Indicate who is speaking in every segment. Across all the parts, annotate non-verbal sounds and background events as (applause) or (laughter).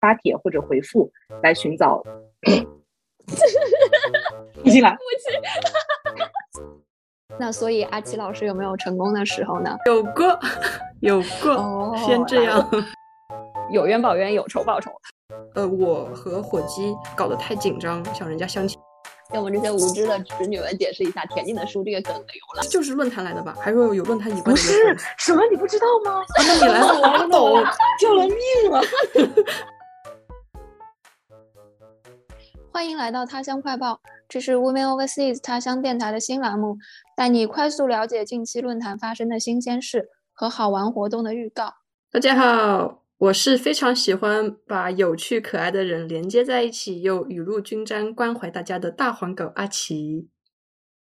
Speaker 1: 发帖或者回复来寻找。(laughs) 你进来。(laughs)
Speaker 2: 那所以阿奇老师有没有成功的时候呢？
Speaker 3: 有过，有过。先这样。
Speaker 2: 有冤报冤，有仇报仇。
Speaker 3: 呃，我和火鸡搞得太紧张，想人家相亲。
Speaker 2: 给我们这些无知的侄女们解释一下田径的书这个梗的由来。
Speaker 3: 就是论坛来的吧？还说有论坛以外的？
Speaker 1: 不是什么？你不知道吗？
Speaker 3: 那你来了，我懂，
Speaker 1: 救了命了。(laughs)
Speaker 2: 欢迎来到他乡快报，这是 Women Overseas 他乡电台的新栏目，带你快速了解近期论坛发生的新鲜事和好玩活动的预告。
Speaker 3: 大家好。我是非常喜欢把有趣可爱的人连接在一起，又雨露均沾关怀大家的大黄狗阿奇。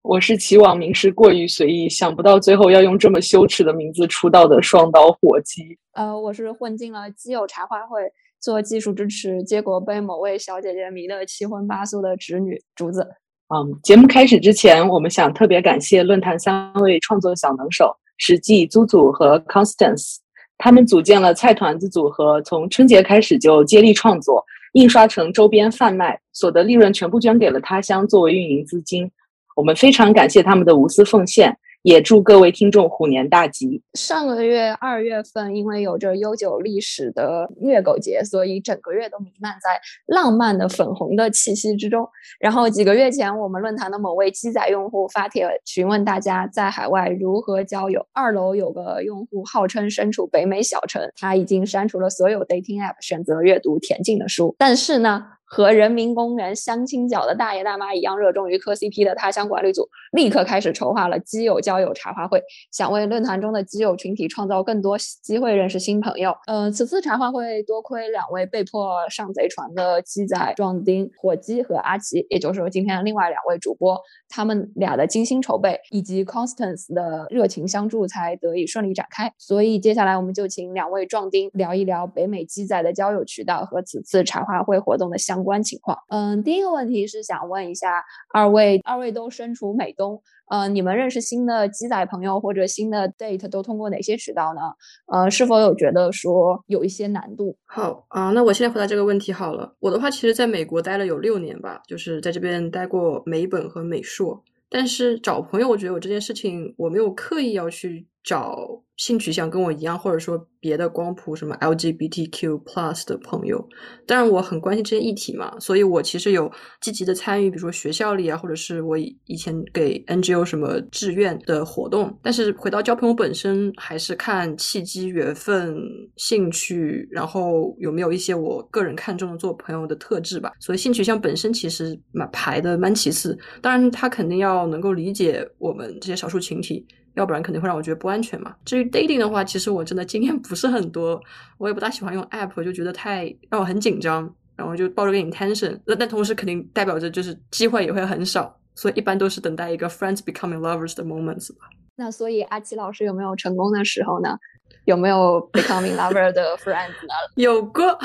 Speaker 1: 我是起网名是过于随意，想不到最后要用这么羞耻的名字出道的双刀火鸡。
Speaker 2: 呃，我是混进了基友茶话会做技术支持，结果被某位小姐姐迷得七荤八素的侄女竹子。
Speaker 1: 嗯，节目开始之前，我们想特别感谢论坛三位创作小能手：史记、租组和 Constance。他们组建了菜团子组合，从春节开始就接力创作，印刷成周边贩卖，所得利润全部捐给了他乡作为运营资金。我们非常感谢他们的无私奉献。也祝各位听众虎年大吉。
Speaker 2: 上个月二月份，因为有着悠久历史的虐狗节，所以整个月都弥漫在浪漫的粉红的气息之中。然后几个月前，我们论坛的某位机载用户发帖询问大家在海外如何交友。二楼有个用户号称身处北美小城，他已经删除了所有 dating app，选择阅读田径的书。但是呢？和人民公园相亲角的大爷大妈一样热衷于磕 CP 的他乡管理组，立刻开始筹划了基友交友茶话会，想为论坛中的基友群体创造更多机会认识新朋友。呃，此次茶话会多亏两位被迫上贼船的鸡仔壮丁火鸡和阿奇，也就是说今天另外两位主播，他们俩的精心筹备以及 Constance 的热情相助，才得以顺利展开。所以接下来我们就请两位壮丁聊一聊北美鸡仔的交友渠道和此次茶话会活动的相。相关情况，嗯，第一个问题是想问一下二位，二位都身处美东，嗯，你们认识新的鸡仔朋友或者新的 date 都通过哪些渠道呢？呃，是否有觉得说有一些难度？
Speaker 3: 好啊，那我现在回答这个问题好了。我的话，其实在美国待了有六年吧，就是在这边待过美本和美硕。但是找朋友，我觉得我这件事情我没有刻意要去找性取向跟我一样，或者说别的光谱什么 LGBTQ plus 的朋友。当然，我很关心这些议题嘛，所以我其实有积极的参与，比如说学校里啊，或者是我以前给 NGO 什么志愿的活动。但是回到交朋友本身，还是看契机、缘分、兴趣，然后有没有一些我个人看中的做朋友的特质吧。所以性取向本身其实蛮排的蛮其次，当然他肯定。要能够理解我们这些少数群体，要不然肯定会让我觉得不安全嘛。至于 dating 的话，其实我真的经验不是很多，我也不大喜欢用 app，就觉得太让我很紧张，然后就抱着个 intention。那但同时肯定代表着就是机会也会很少，所以一般都是等待一个 friends becoming lovers 的 moments 吧。
Speaker 2: 那所以阿奇老师有没有成功的时候呢？有没有 becoming lover 的 friends 呢？(laughs)
Speaker 3: 有过，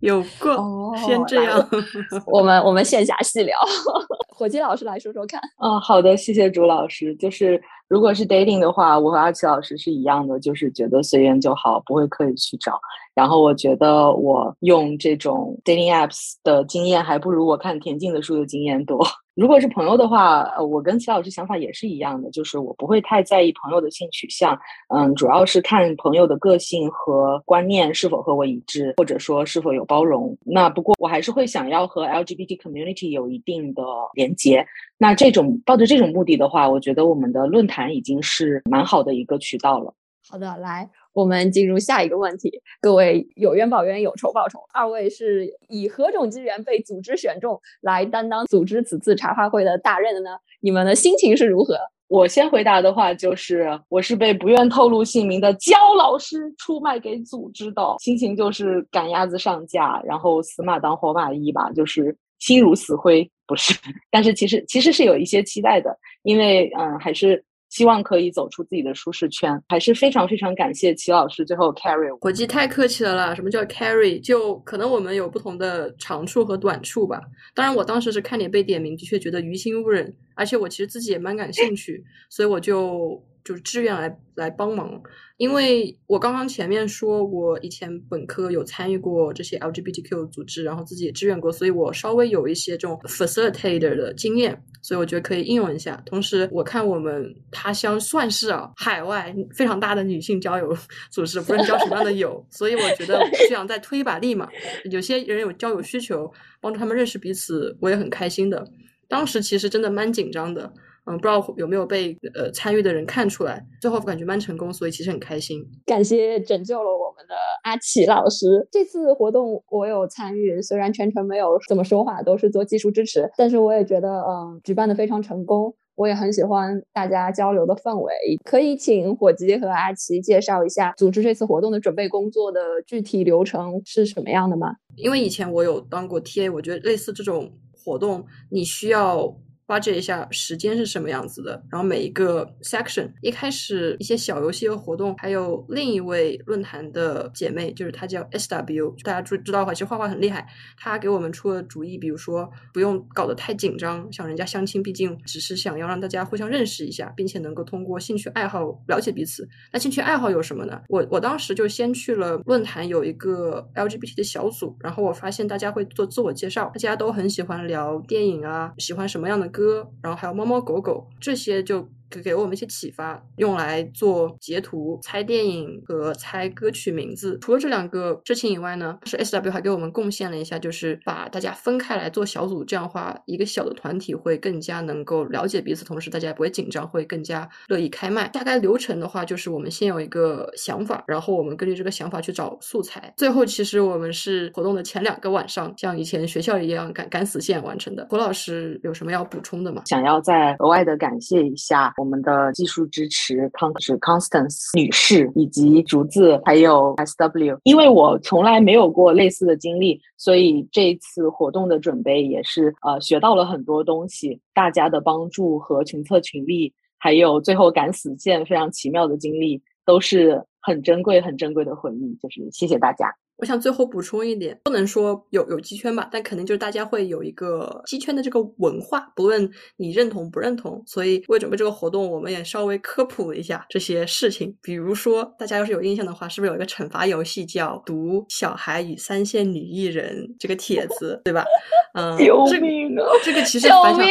Speaker 3: 有过。先这样，(laughs)
Speaker 2: 我们我们线下细聊。(laughs) 火鸡老师来说说看。
Speaker 1: 嗯，好的，谢谢朱老师。就是如果是 dating 的话，我和阿奇老师是一样的，就是觉得随缘就好，不会刻意去找。然后我觉得我用这种 dating apps 的经验，还不如我看田径的书的经验多。如果是朋友的话，呃，我跟齐老师想法也是一样的，就是我不会太在意朋友的性取向，嗯，主要是看朋友的个性和观念是否和我一致，或者说是否有包容。那不过我还是会想要和 LGBT community 有一定的连接。那这种抱着这种目的的话，我觉得我们的论坛已经是蛮好的一个渠道了。
Speaker 2: 好的，来。我们进入下一个问题，各位有冤报冤，有仇报仇。二位是以何种机缘被组织选中来担当组织此次茶话会的大任的呢？你们的心情是如何？
Speaker 1: 我先回答的话就是，我是被不愿透露姓名的焦老师出卖给组织的，心情就是赶鸭子上架，然后死马当活马医吧，就是心如死灰，不是。(laughs) 但是其实其实是有一些期待的，因为嗯，还是。希望可以走出自己的舒适圈，还是非常非常感谢齐老师最后 carry 我。
Speaker 3: 国际太客气了啦，什么叫 carry？就可能我们有不同的长处和短处吧。当然，我当时是看你被点名，的确觉得于心不忍，而且我其实自己也蛮感兴趣，所以我就就是志愿来来帮忙。因为我刚刚前面说，我以前本科有参与过这些 LGBTQ 组织，然后自己也志愿过，所以我稍微有一些这种 facilitator 的经验，所以我觉得可以应用一下。同时，我看我们他乡算是啊海外非常大的女性交友组织，不论交什么样的友，(laughs) 所以我觉得这样再推一把力嘛。有些人有交友需求，帮助他们认识彼此，我也很开心的。当时其实真的蛮紧张的。嗯，不知道有没有被呃参与的人看出来，最后感觉蛮成功，所以其实很开心。
Speaker 2: 感谢拯救了我们的阿奇老师。这次活动我有参与，虽然全程没有怎么说话，都是做技术支持，但是我也觉得嗯举办的非常成功。我也很喜欢大家交流的氛围。可以请火鸡和阿奇介绍一下组织这次活动的准备工作的具体流程是什么样的吗？
Speaker 3: 因为以前我有当过 TA，我觉得类似这种活动，你需要。挖掘一下时间是什么样子的，然后每一个 section 一开始一些小游戏和活动，还有另一位论坛的姐妹，就是她叫 S W，大家知知道的话，其实画画很厉害。她给我们出了主意，比如说不用搞得太紧张，像人家相亲，毕竟只是想要让大家互相认识一下，并且能够通过兴趣爱好了解彼此。那兴趣爱好有什么呢？我我当时就先去了论坛有一个 LGBT 的小组，然后我发现大家会做自我介绍，大家都很喜欢聊电影啊，喜欢什么样的歌。歌，然后还有猫猫狗狗，这些就。给给我们一些启发，用来做截图、猜电影和猜歌曲名字。除了这两个事情以外呢，是 S W 还给我们贡献了一下，就是把大家分开来做小组，这样的话一个小的团体会更加能够了解彼此，同时大家也不会紧张，会更加乐意开麦。大概流程的话，就是我们先有一个想法，然后我们根据这个想法去找素材。最后，其实我们是活动的前两个晚上，像以前学校一样赶赶死线完成的。胡老师有什么要补充的吗？
Speaker 1: 想要再额外的感谢一下。我们的技术支持康是 Constance 女士以及竹子还有 SW，因为我从来没有过类似的经历，所以这次活动的准备也是呃学到了很多东西。大家的帮助和群策群力，还有最后赶死线非常奇妙的经历，都是很珍贵、很珍贵的回忆。就是谢谢大家。
Speaker 3: 我想最后补充一点，不能说有有鸡圈吧，但肯定就是大家会有一个鸡圈的这个文化，不论你认同不认同。所以为准备这个活动，我们也稍微科普了一下这些事情。比如说，大家要是有印象的话，是不是有一个惩罚游戏叫《读小孩与三线女艺人》这个帖子，对吧？嗯，
Speaker 1: 救命啊！
Speaker 3: 这个其实反响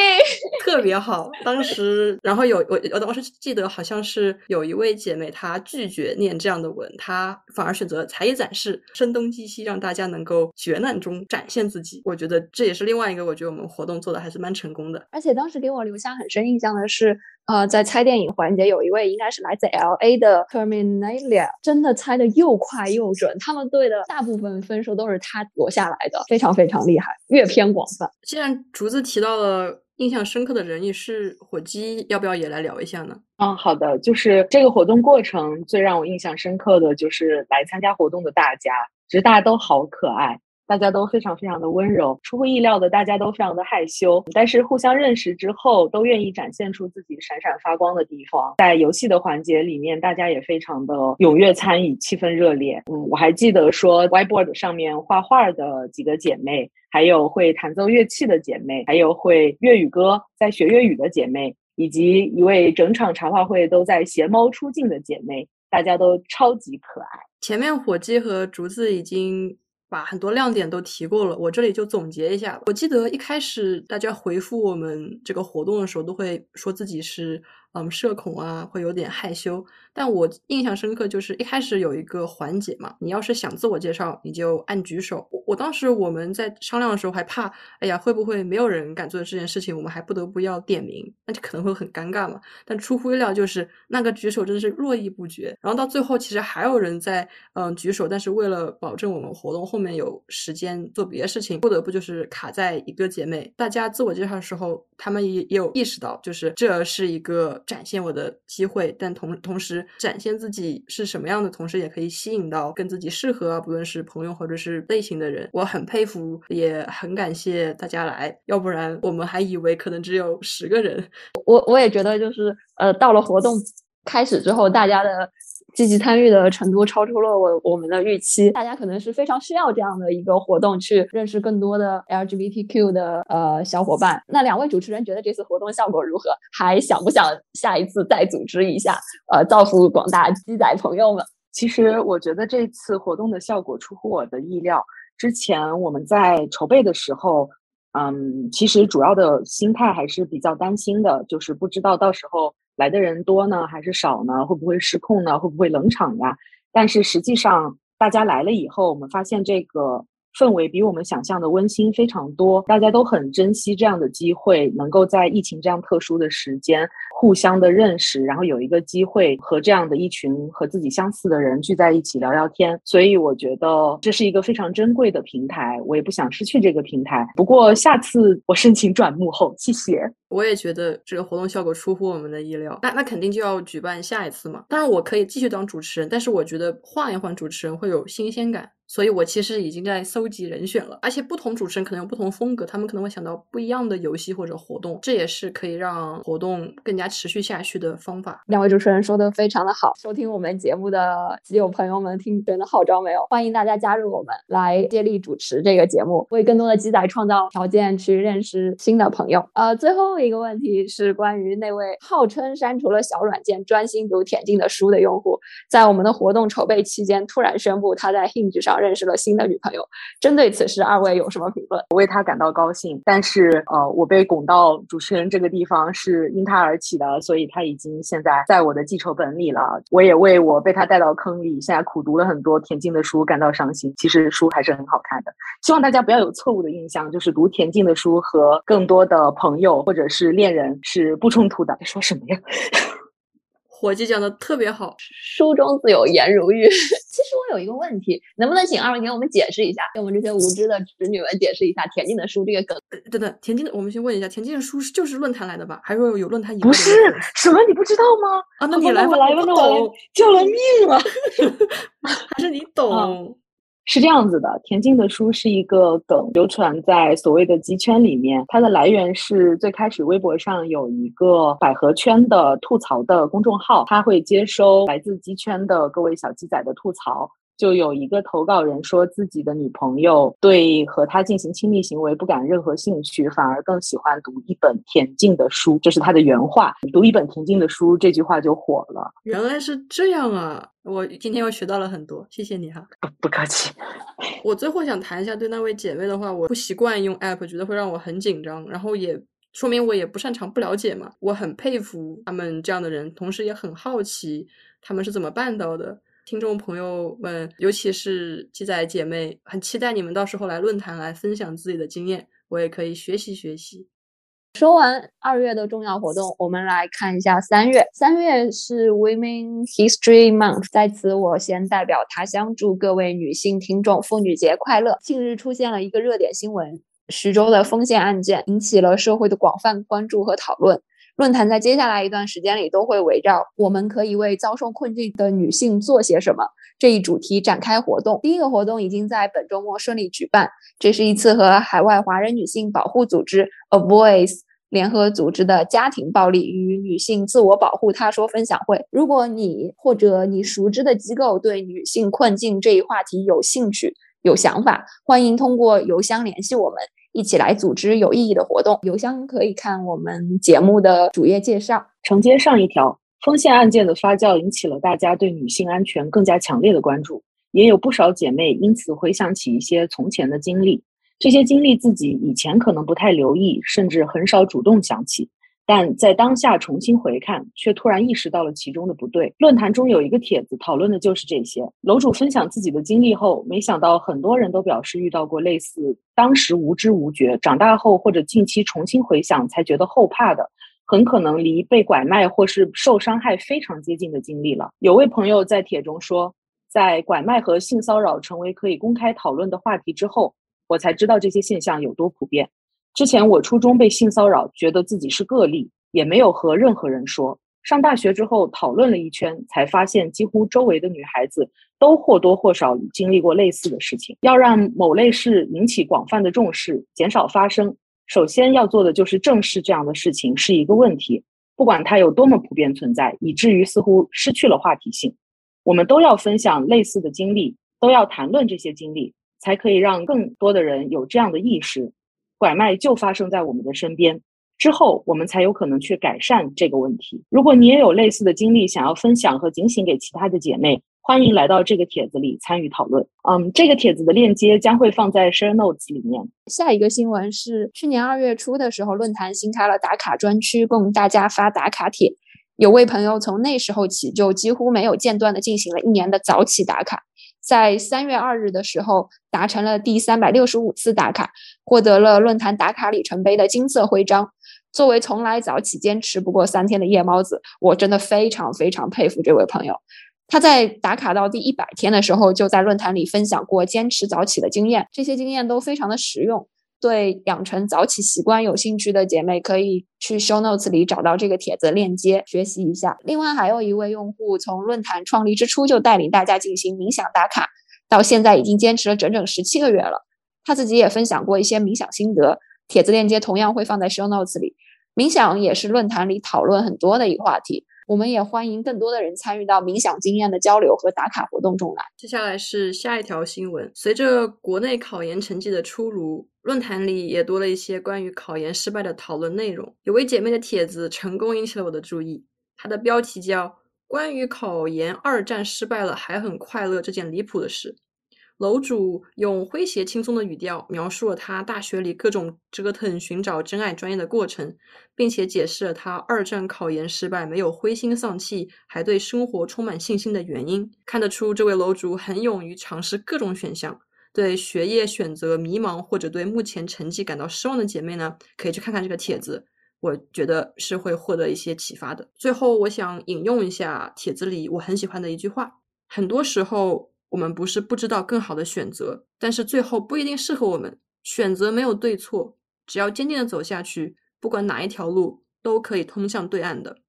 Speaker 3: 特别好。当时，然后有我我当时记得好像是有一位姐妹，她拒绝念这样的文，她反而选择才艺展示，生动。东击西，让大家能够绝难中展现自己。我觉得这也是另外一个，我觉得我们活动做的还是蛮成功的。
Speaker 2: 而且当时给我留下很深印象的是，呃，在猜电影环节，有一位应该是来自 L A 的 Terminalia，真的猜的又快又准。他们队的大部分分数都是他夺下来的，非常非常厉害，阅片广泛。
Speaker 3: 既然竹子提到了印象深刻的人，也是火鸡，要不要也来聊一下呢？
Speaker 1: 嗯，好的。就是这个活动过程最让我印象深刻的就是来参加活动的大家。其实大家都好可爱，大家都非常非常的温柔。出乎意料的，大家都非常的害羞，但是互相认识之后，都愿意展现出自己闪闪发光的地方。在游戏的环节里面，大家也非常的踊跃参与，气氛热烈。嗯，我还记得说，whiteboard 上面画画的几个姐妹，还有会弹奏乐器的姐妹，还有会粤语歌在学粤语的姐妹，以及一位整场茶话会都在携猫出镜的姐妹。大家都超级可爱。
Speaker 3: 前面火鸡和竹子已经把很多亮点都提过了，我这里就总结一下。我记得一开始大家回复我们这个活动的时候，都会说自己是。嗯，社恐啊，会有点害羞。但我印象深刻，就是一开始有一个环节嘛，你要是想自我介绍，你就按举手。我我当时我们在商量的时候还怕，哎呀，会不会没有人敢做这件事情？我们还不得不要点名，那就可能会很尴尬嘛。但出乎意料，就是那个举手真的是络绎不绝。然后到最后，其实还有人在嗯举手，但是为了保证我们活动后面有时间做别的事情，不得不就是卡在一个姐妹。大家自我介绍的时候，他们也也有意识到，就是这是一个。展现我的机会，但同同时展现自己是什么样的，同时也可以吸引到跟自己适合，不论是朋友或者是类型的人。我很佩服，也很感谢大家来，要不然我们还以为可能只有十个人。
Speaker 2: 我我也觉得，就是呃，到了活动开始之后，大家的。积极参与的程度超出了我我们的预期。大家可能是非常需要这样的一个活动，去认识更多的 LGBTQ 的呃小伙伴。那两位主持人觉得这次活动效果如何？还想不想下一次再组织一下？呃，造福广大鸡仔朋友们。
Speaker 1: 其实我觉得这次活动的效果出乎我的意料。之前我们在筹备的时候，嗯，其实主要的心态还是比较担心的，就是不知道到时候来的人多呢还是少呢，会不会失控呢，会不会冷场呀？但是实际上大家来了以后，我们发现这个。氛围比我们想象的温馨非常多，大家都很珍惜这样的机会，能够在疫情这样特殊的时间互相的认识，然后有一个机会和这样的一群和自己相似的人聚在一起聊聊天。所以我觉得这是一个非常珍贵的平台，我也不想失去这个平台。不过下次我申请转幕后，谢谢。
Speaker 3: 我也觉得这个活动效果出乎我们的意料，那那肯定就要举办下一次嘛。当然我可以继续当主持人，但是我觉得换一换主持人会有新鲜感。所以我其实已经在搜集人选了，而且不同主持人可能有不同风格，他们可能会想到不一样的游戏或者活动，这也是可以让活动更加持续下去的方法。
Speaker 2: 两位主持人说的非常的好，收听我们节目的基友朋友们听觉得号召没有？欢迎大家加入我们，来接力主持这个节目，为更多的鸡仔创造条件，去认识新的朋友。呃，最后一个问题是关于那位号称删除了小软件，专心读田径的书的用户，在我们的活动筹备期间突然宣布他在 Hinge 上。认识了新的女朋友，针对此事，二位有什么评论？
Speaker 1: 我为他感到高兴，但是呃，我被拱到主持人这个地方是因他而起的，所以他已经现在在我的记仇本里了。我也为我被他带到坑里，现在苦读了很多田径的书感到伤心。其实书还是很好看的，希望大家不要有错误的印象，就是读田径的书和更多的朋友或者是恋人是不冲突的。在说什么呀？(laughs)
Speaker 3: 伙计讲的特别好，
Speaker 2: 书中自有颜如玉。(laughs) 其实我有一个问题，能不能请二位给我们解释一下，给我们这些无知的侄女们解释一下田径的书这个梗？
Speaker 3: 等等，田径的，我们先问一下，田径的书是就是论坛来的吧？还是有论坛以
Speaker 1: 不是什么？你不知道吗？
Speaker 3: 啊，那你来，
Speaker 1: 我来吧，
Speaker 3: 我
Speaker 1: 来，救了 (laughs) 命了！
Speaker 3: 还是你懂？
Speaker 1: 是这样子的，田径的书是一个梗，流传在所谓的鸡圈里面。它的来源是最开始微博上有一个百合圈的吐槽的公众号，它会接收来自鸡圈的各位小鸡仔的吐槽。就有一个投稿人说自己的女朋友对和他进行亲密行为不感任何兴趣，反而更喜欢读一本恬静的书，这是他的原话。读一本恬静的书这句话就火了。
Speaker 3: 原来是这样啊！我今天又学到了很多，谢谢你哈。
Speaker 1: 不不客气。
Speaker 3: 我最后想谈一下对那位姐妹的话，我不习惯用 app，觉得会让我很紧张，然后也说明我也不擅长、不了解嘛。我很佩服他们这样的人，同时也很好奇他们是怎么办到的。听众朋友们，尤其是鸡仔姐妹，很期待你们到时候来论坛来分享自己的经验，我也可以学习学习。
Speaker 2: 说完二月的重要活动，我们来看一下三月。三月是 Women History Month，在此我先代表他乡祝各位女性听众妇女节快乐。近日出现了一个热点新闻，徐州的丰县案件引起了社会的广泛关注和讨论。论坛在接下来一段时间里都会围绕“我们可以为遭受困境的女性做些什么”这一主题展开活动。第一个活动已经在本周末顺利举办，这是一次和海外华人女性保护组织 A Voice 联合组织的家庭暴力与女性自我保护他说分享会。如果你或者你熟知的机构对女性困境这一话题有兴趣、有想法，欢迎通过邮箱联系我们。一起来组织有意义的活动。邮箱可以看我们节目的主页介绍。
Speaker 1: 承接上一条，丰县案件的发酵引起了大家对女性安全更加强烈的关注，也有不少姐妹因此回想起一些从前的经历。这些经历自己以前可能不太留意，甚至很少主动想起。但在当下重新回看，却突然意识到了其中的不对。论坛中有一个帖子，讨论的就是这些。楼主分享自己的经历后，没想到很多人都表示遇到过类似当时无知无觉，长大后或者近期重新回想才觉得后怕的，很可能离被拐卖或是受伤害非常接近的经历了。有位朋友在帖中说，在拐卖和性骚扰成为可以公开讨论的话题之后，我才知道这些现象有多普遍。之前我初中被性骚扰，觉得自己是个例，也没有和任何人说。上大学之后讨论了一圈，才发现几乎周围的女孩子都或多或少经历过类似的事情。要让某类事引起广泛的重视，减少发生，首先要做的就是正视这样的事情是一个问题，不管它有多么普遍存在，以至于似乎失去了话题性。我们都要分享类似的经历，都要谈论这些经历，才可以让更多的人有这样的意识。拐卖就发生在我们的身边，之后我们才有可能去改善这个问题。如果你也有类似的经历，想要分享和警醒给其他的姐妹，欢迎来到这个帖子里参与讨论。嗯，这个帖子的链接将会放在 share notes 里面。
Speaker 2: 下一个新闻是去年二月初的时候，论坛新开了打卡专区，供大家发打卡帖。有位朋友从那时候起就几乎没有间断的进行了一年的早起打卡。在三月二日的时候，达成了第三百六十五次打卡，获得了论坛打卡里程碑的金色徽章。作为从来早起坚持不过三天的夜猫子，我真的非常非常佩服这位朋友。他在打卡到第一百天的时候，就在论坛里分享过坚持早起的经验，这些经验都非常的实用。对养成早起习惯有兴趣的姐妹，可以去 show notes 里找到这个帖子链接学习一下。另外，还有一位用户从论坛创立之初就带领大家进行冥想打卡，到现在已经坚持了整整十七个月了。他自己也分享过一些冥想心得，帖子链接同样会放在 show notes 里。冥想也是论坛里讨论很多的一个话题。我们也欢迎更多的人参与到冥想经验的交流和打卡活动中来。
Speaker 3: 接下来是下一条新闻，随着国内考研成绩的出炉，论坛里也多了一些关于考研失败的讨论内容。有位姐妹的帖子成功引起了我的注意，她的标题叫《关于考研二战失败了还很快乐这件离谱的事》。楼主用诙谐轻松的语调描述了他大学里各种折腾寻找真爱专业的过程，并且解释了他二战考研失败没有灰心丧气，还对生活充满信心的原因。看得出，这位楼主很勇于尝试各种选项。对学业选择迷茫或者对目前成绩感到失望的姐妹呢，可以去看看这个帖子，我觉得是会获得一些启发的。最后，我想引用一下帖子里我很喜欢的一句话：很多时候。我们不是不知道更好的选择，但是最后不一定适合我们。选择没有对错，只要坚定的走下去，不管哪一条路都可以通向对岸的。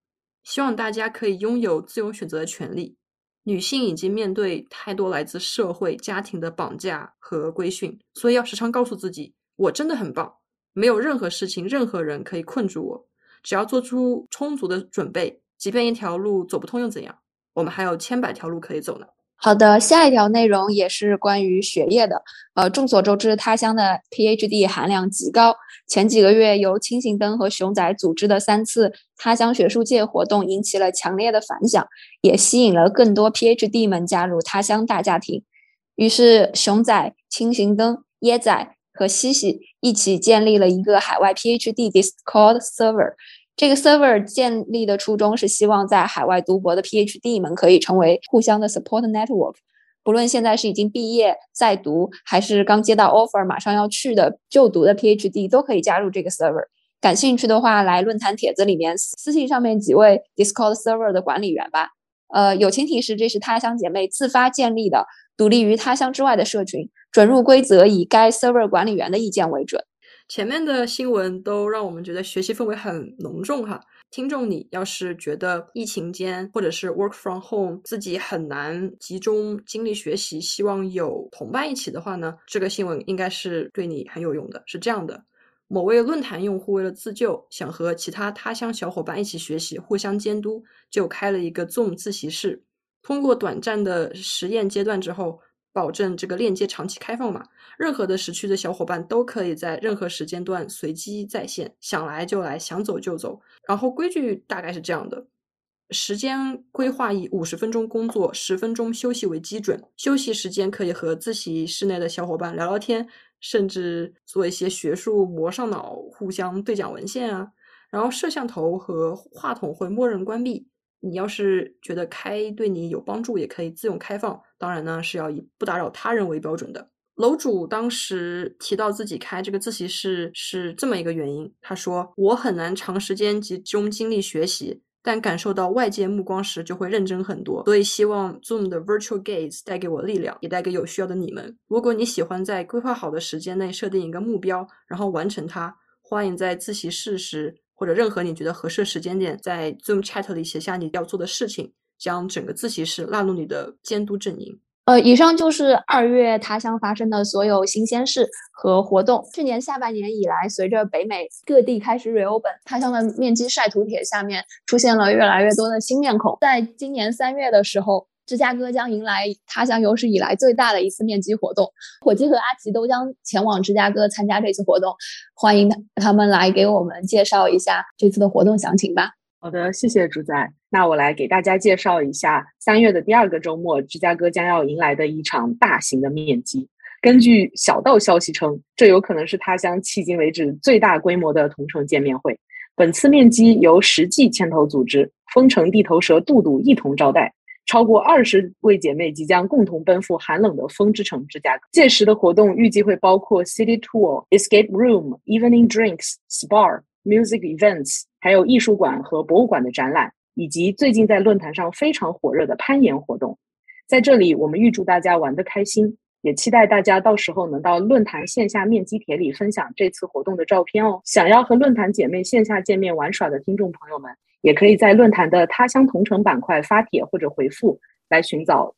Speaker 3: 希望大家可以拥有自由选择的权利。女性已经面对太多来自社会、家庭的绑架和规训，所以要时常告诉自己：我真的很棒，没有任何事情、任何人可以困住我。只要做出充足的准备，即便一条路走不通又怎样？我们还有千百条路可以走呢。
Speaker 2: 好的，下一条内容也是关于学业的。呃，众所周知，他乡的 PhD 含量极高。前几个月，由清行灯和熊仔组织的三次他乡学术界活动引起了强烈的反响，也吸引了更多 PhD 们加入他乡大家庭。于是，熊仔、清行灯、椰仔和西西一起建立了一个海外 PhD Discord server。这个 server 建立的初衷是希望在海外读博的 PhD 们可以成为互相的 support network，不论现在是已经毕业在读，还是刚接到 offer 马上要去的就读的 PhD，都可以加入这个 server。感兴趣的话，来论坛帖子里面私信上面几位 Discord server 的管理员吧。呃，友情提示，这是他乡姐妹自发建立的，独立于他乡之外的社群，准入规则以该 server 管理员的意见为准。
Speaker 3: 前面的新闻都让我们觉得学习氛围很浓重哈。听众，你要是觉得疫情间或者是 work from home 自己很难集中精力学习，希望有同伴一起的话呢，这个新闻应该是对你很有用的。是这样的，某位论坛用户为了自救，想和其他他乡小伙伴一起学习，互相监督，就开了一个 Zoom 自习室。通过短暂的实验阶段之后。保证这个链接长期开放嘛？任何的时区的小伙伴都可以在任何时间段随机在线，想来就来，想走就走。然后规矩大概是这样的：时间规划以五十分钟工作、十分钟休息为基准。休息时间可以和自习室内的小伙伴聊聊天，甚至做一些学术磨上脑，互相对讲文献啊。然后摄像头和话筒会默认关闭。你要是觉得开对你有帮助，也可以自用开放。当然呢，是要以不打扰他人为标准的。楼主当时提到自己开这个自习室是这么一个原因，他说：“我很难长时间集中精力学习，但感受到外界目光时就会认真很多。所以希望 Zoom 的 Virtual Gaze 带给我力量，也带给有需要的你们。如果你喜欢在规划好的时间内设定一个目标，然后完成它，欢迎在自习室时。”或者任何你觉得合适的时间点，在 Zoom Chat 里写下你要做的事情，将整个自习室纳入你的监督阵营。
Speaker 2: 呃，以上就是二月他乡发生的所有新鲜事和活动。去年下半年以来，随着北美各地开始 reopen，他乡的面积晒图帖下面出现了越来越多的新面孔。在今年三月的时候。芝加哥将迎来他乡有史以来最大的一次面基活动，火鸡和阿奇都将前往芝加哥参加这次活动，欢迎他他们来给我们介绍一下这次的活动详情吧。
Speaker 1: 好的，谢谢主宰。那我来给大家介绍一下三月的第二个周末，芝加哥将要迎来的一场大型的面基。根据小道消息称，这有可能是他乡迄今为止最大规模的同城见面会。本次面基由实际牵头组织，丰城地头蛇杜杜一同招待。超过二十位姐妹即将共同奔赴寒冷的风之城芝加哥。届时的活动预计会包括 City Tour、Escape Room、Evening Drinks、Spa、Music Events，还有艺术馆和博物馆的展览，以及最近在论坛上非常火热的攀岩活动。在这里，我们预祝大家玩得开心，也期待大家到时候能到论坛线下面基帖里分享这次活动的照片哦。想要和论坛姐妹线下见面玩耍的听众朋友们。也可以在论坛的他乡同城板块发帖或者回复来寻找。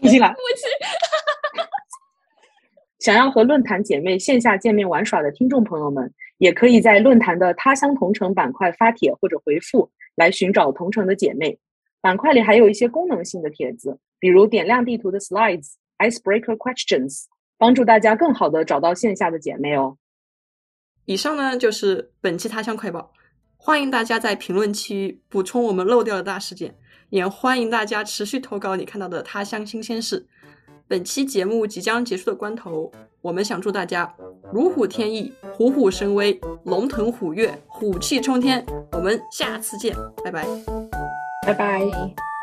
Speaker 1: 不进来。想要和论坛姐妹线下见面玩耍的听众朋友们，也可以在论坛的他乡同城板块发帖或者回复来寻找同城的姐妹。板块里还有一些功能性的帖子，比如点亮地图的 slides、icebreaker questions，帮助大家更好的找到线下的姐妹哦。
Speaker 3: 以上呢就是本期他乡快报，欢迎大家在评论区补充我们漏掉的大事件，也欢迎大家持续投稿你看到的他乡新鲜事。本期节目即将结束的关头，我们想祝大家如虎添翼、虎虎生威、龙腾虎跃、虎气冲天。我们下次见，拜拜，
Speaker 1: 拜拜。